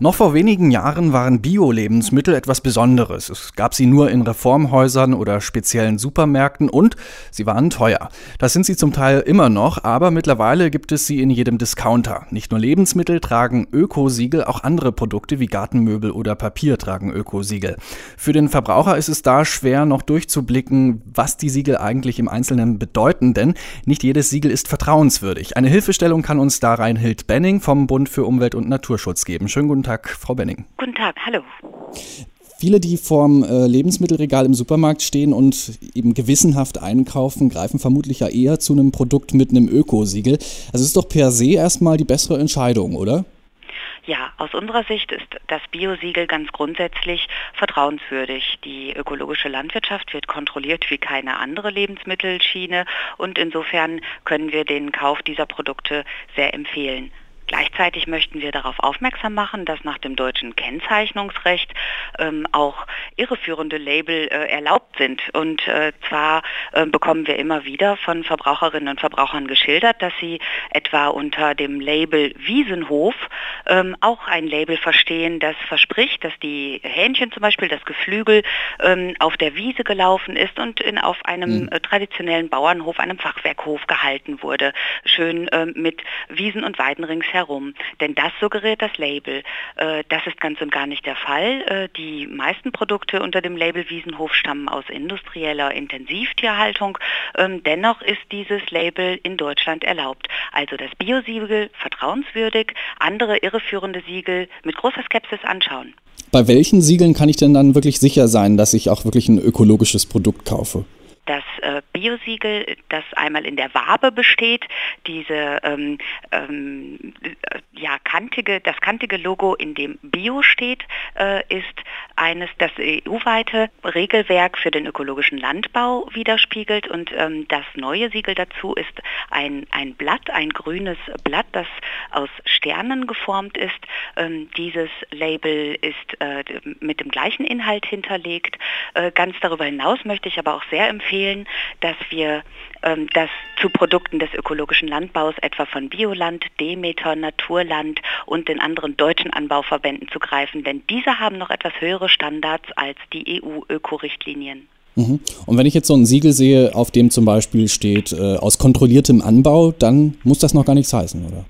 Noch vor wenigen Jahren waren Bio-Lebensmittel etwas Besonderes. Es gab sie nur in Reformhäusern oder speziellen Supermärkten und sie waren teuer. Das sind sie zum Teil immer noch, aber mittlerweile gibt es sie in jedem Discounter. Nicht nur Lebensmittel tragen Ökosiegel, auch andere Produkte wie Gartenmöbel oder Papier tragen Ökosiegel. Für den Verbraucher ist es da schwer noch durchzublicken, was die Siegel eigentlich im Einzelnen bedeuten, denn nicht jedes Siegel ist vertrauenswürdig. Eine Hilfestellung kann uns da Reinhild Benning vom Bund für Umwelt und Naturschutz geben. Schönen Tag, Frau Benning. Guten Tag, hallo. Viele, die vorm äh, Lebensmittelregal im Supermarkt stehen und eben gewissenhaft einkaufen, greifen vermutlich ja eher zu einem Produkt mit einem Ökosiegel. Also es ist doch per se erstmal die bessere Entscheidung, oder? Ja, aus unserer Sicht ist das Biosiegel ganz grundsätzlich vertrauenswürdig. Die ökologische Landwirtschaft wird kontrolliert wie keine andere Lebensmittelschiene und insofern können wir den Kauf dieser Produkte sehr empfehlen. Gleichzeitig möchten wir darauf aufmerksam machen, dass nach dem deutschen Kennzeichnungsrecht ähm, auch irreführende Label äh, erlaubt sind. Und äh, zwar äh, bekommen wir immer wieder von Verbraucherinnen und Verbrauchern geschildert, dass sie etwa unter dem Label Wiesenhof ähm, auch ein Label verstehen, das verspricht, dass die Hähnchen zum Beispiel, das Geflügel ähm, auf der Wiese gelaufen ist und in, auf einem mhm. traditionellen Bauernhof, einem Fachwerkhof gehalten wurde. Schön ähm, mit Wiesen und Weiden ringsherum herum. Denn das suggeriert das Label. Äh, das ist ganz und gar nicht der Fall. Äh, die meisten Produkte unter dem Label Wiesenhof stammen aus industrieller Intensivtierhaltung. Ähm, dennoch ist dieses Label in Deutschland erlaubt. Also das Biosiegel vertrauenswürdig, andere irreführende Siegel mit großer Skepsis anschauen. Bei welchen Siegeln kann ich denn dann wirklich sicher sein, dass ich auch wirklich ein ökologisches Produkt kaufe? Äh, Biosiegel, das einmal in der Wabe besteht, diese ähm, ähm, ja, kantige, das kantige Logo, in dem Bio steht, äh, ist eines, das EU-weite Regelwerk für den ökologischen Landbau widerspiegelt und ähm, das neue Siegel dazu ist ein, ein Blatt, ein grünes Blatt, das aus Sternen geformt ist. Ähm, dieses Label ist äh, mit dem gleichen Inhalt hinterlegt. Äh, ganz darüber hinaus möchte ich aber auch sehr empfehlen, dass wir ähm, das zu Produkten des ökologischen Landbaus, etwa von Bioland, Demeter, Naturland und den anderen deutschen Anbauverbänden zu greifen, denn diese haben noch etwas höhere Standards als die EU-Ökorichtlinien. Mhm. Und wenn ich jetzt so ein Siegel sehe, auf dem zum Beispiel steht, äh, aus kontrolliertem Anbau, dann muss das noch gar nichts heißen, oder?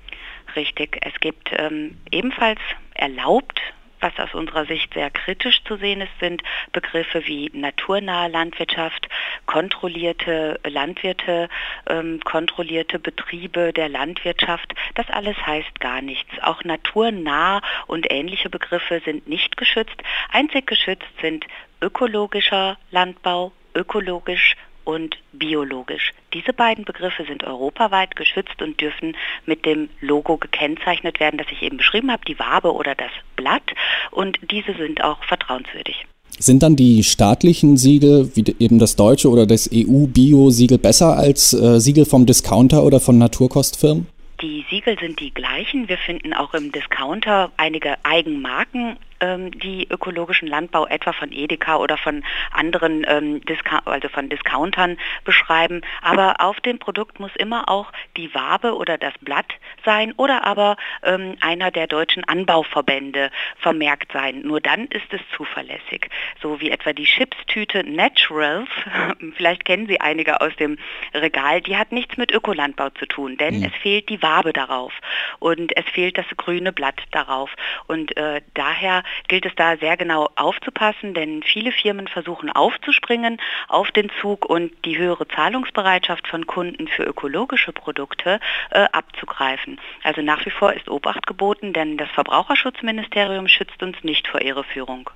Richtig. Es gibt ähm, ebenfalls erlaubt was aus unserer Sicht sehr kritisch zu sehen ist, sind Begriffe wie naturnahe Landwirtschaft, kontrollierte Landwirte, ähm, kontrollierte Betriebe der Landwirtschaft. Das alles heißt gar nichts. Auch naturnah und ähnliche Begriffe sind nicht geschützt. Einzig geschützt sind ökologischer Landbau, ökologisch und biologisch. Diese beiden Begriffe sind europaweit geschützt und dürfen mit dem Logo gekennzeichnet werden, das ich eben beschrieben habe, die Wabe oder das Blatt. Und diese sind auch vertrauenswürdig. Sind dann die staatlichen Siegel, wie eben das deutsche oder das EU-Bio-Siegel, besser als äh, Siegel vom Discounter oder von Naturkostfirmen? Die Siegel sind die gleichen. Wir finden auch im Discounter einige Eigenmarken die ökologischen Landbau etwa von Edeka oder von anderen ähm, also von Discountern beschreiben. Aber auf dem Produkt muss immer auch die Wabe oder das Blatt sein oder aber ähm, einer der deutschen Anbauverbände vermerkt sein. Nur dann ist es zuverlässig. So wie etwa die Chipstüte Naturals, vielleicht kennen Sie einige aus dem Regal, die hat nichts mit Ökolandbau zu tun, denn mhm. es fehlt die Wabe darauf und es fehlt das grüne Blatt darauf. Und äh, daher gilt es da sehr genau aufzupassen, denn viele Firmen versuchen aufzuspringen auf den Zug und die höhere Zahlungsbereitschaft von Kunden für ökologische Produkte äh, abzugreifen. Also nach wie vor ist Obacht geboten, denn das Verbraucherschutzministerium schützt uns nicht vor Irreführung.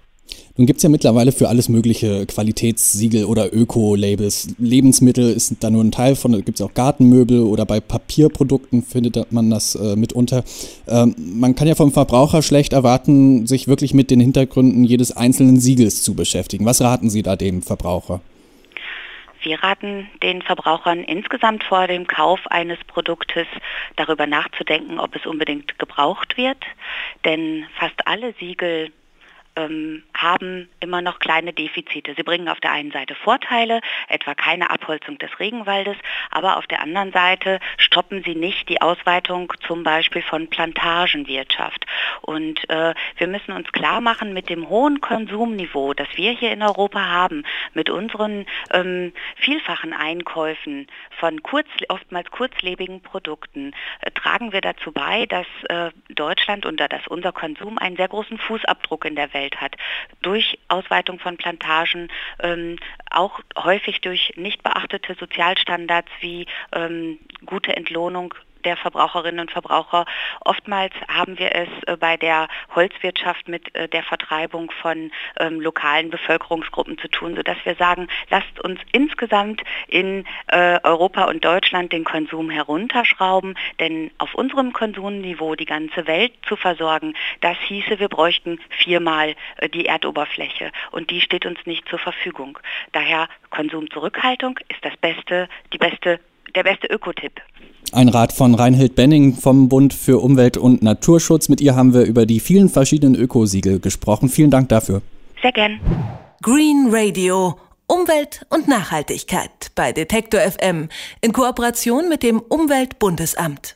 Nun gibt es ja mittlerweile für alles mögliche Qualitätssiegel oder Öko-Labels. Lebensmittel ist da nur ein Teil von, da gibt es auch Gartenmöbel oder bei Papierprodukten findet man das äh, mitunter. Ähm, man kann ja vom Verbraucher schlecht erwarten, sich wirklich mit den Hintergründen jedes einzelnen Siegels zu beschäftigen. Was raten Sie da dem Verbraucher? Wir raten den Verbrauchern insgesamt vor dem Kauf eines Produktes darüber nachzudenken, ob es unbedingt gebraucht wird. Denn fast alle Siegel ähm, haben immer noch kleine Defizite. Sie bringen auf der einen Seite Vorteile, etwa keine Abholzung des Regenwaldes, aber auf der anderen Seite stoppen sie nicht die Ausweitung zum Beispiel von Plantagenwirtschaft. Und äh, wir müssen uns klar machen, mit dem hohen Konsumniveau, das wir hier in Europa haben, mit unseren ähm, vielfachen Einkäufen von kurz, oftmals kurzlebigen Produkten, äh, tragen wir dazu bei, dass äh, Deutschland und dass unser Konsum einen sehr großen Fußabdruck in der Welt hat. Durch Ausweitung von Plantagen, ähm, auch häufig durch nicht beachtete Sozialstandards wie ähm, gute Entlohnung der Verbraucherinnen und Verbraucher. Oftmals haben wir es äh, bei der Holzwirtschaft mit äh, der Vertreibung von ähm, lokalen Bevölkerungsgruppen zu tun, sodass wir sagen, lasst uns insgesamt in äh, Europa und Deutschland den Konsum herunterschrauben, denn auf unserem Konsumniveau die ganze Welt zu versorgen, das hieße, wir bräuchten viermal äh, die Erdoberfläche und die steht uns nicht zur Verfügung. Daher Konsumzurückhaltung ist das beste, die beste, der beste Ökotipp. Ein Rat von Reinhild Benning vom Bund für Umwelt und Naturschutz. Mit ihr haben wir über die vielen verschiedenen Ökosiegel gesprochen. Vielen Dank dafür. Sehr gern. Green Radio. Umwelt und Nachhaltigkeit bei Detektor FM in Kooperation mit dem Umweltbundesamt.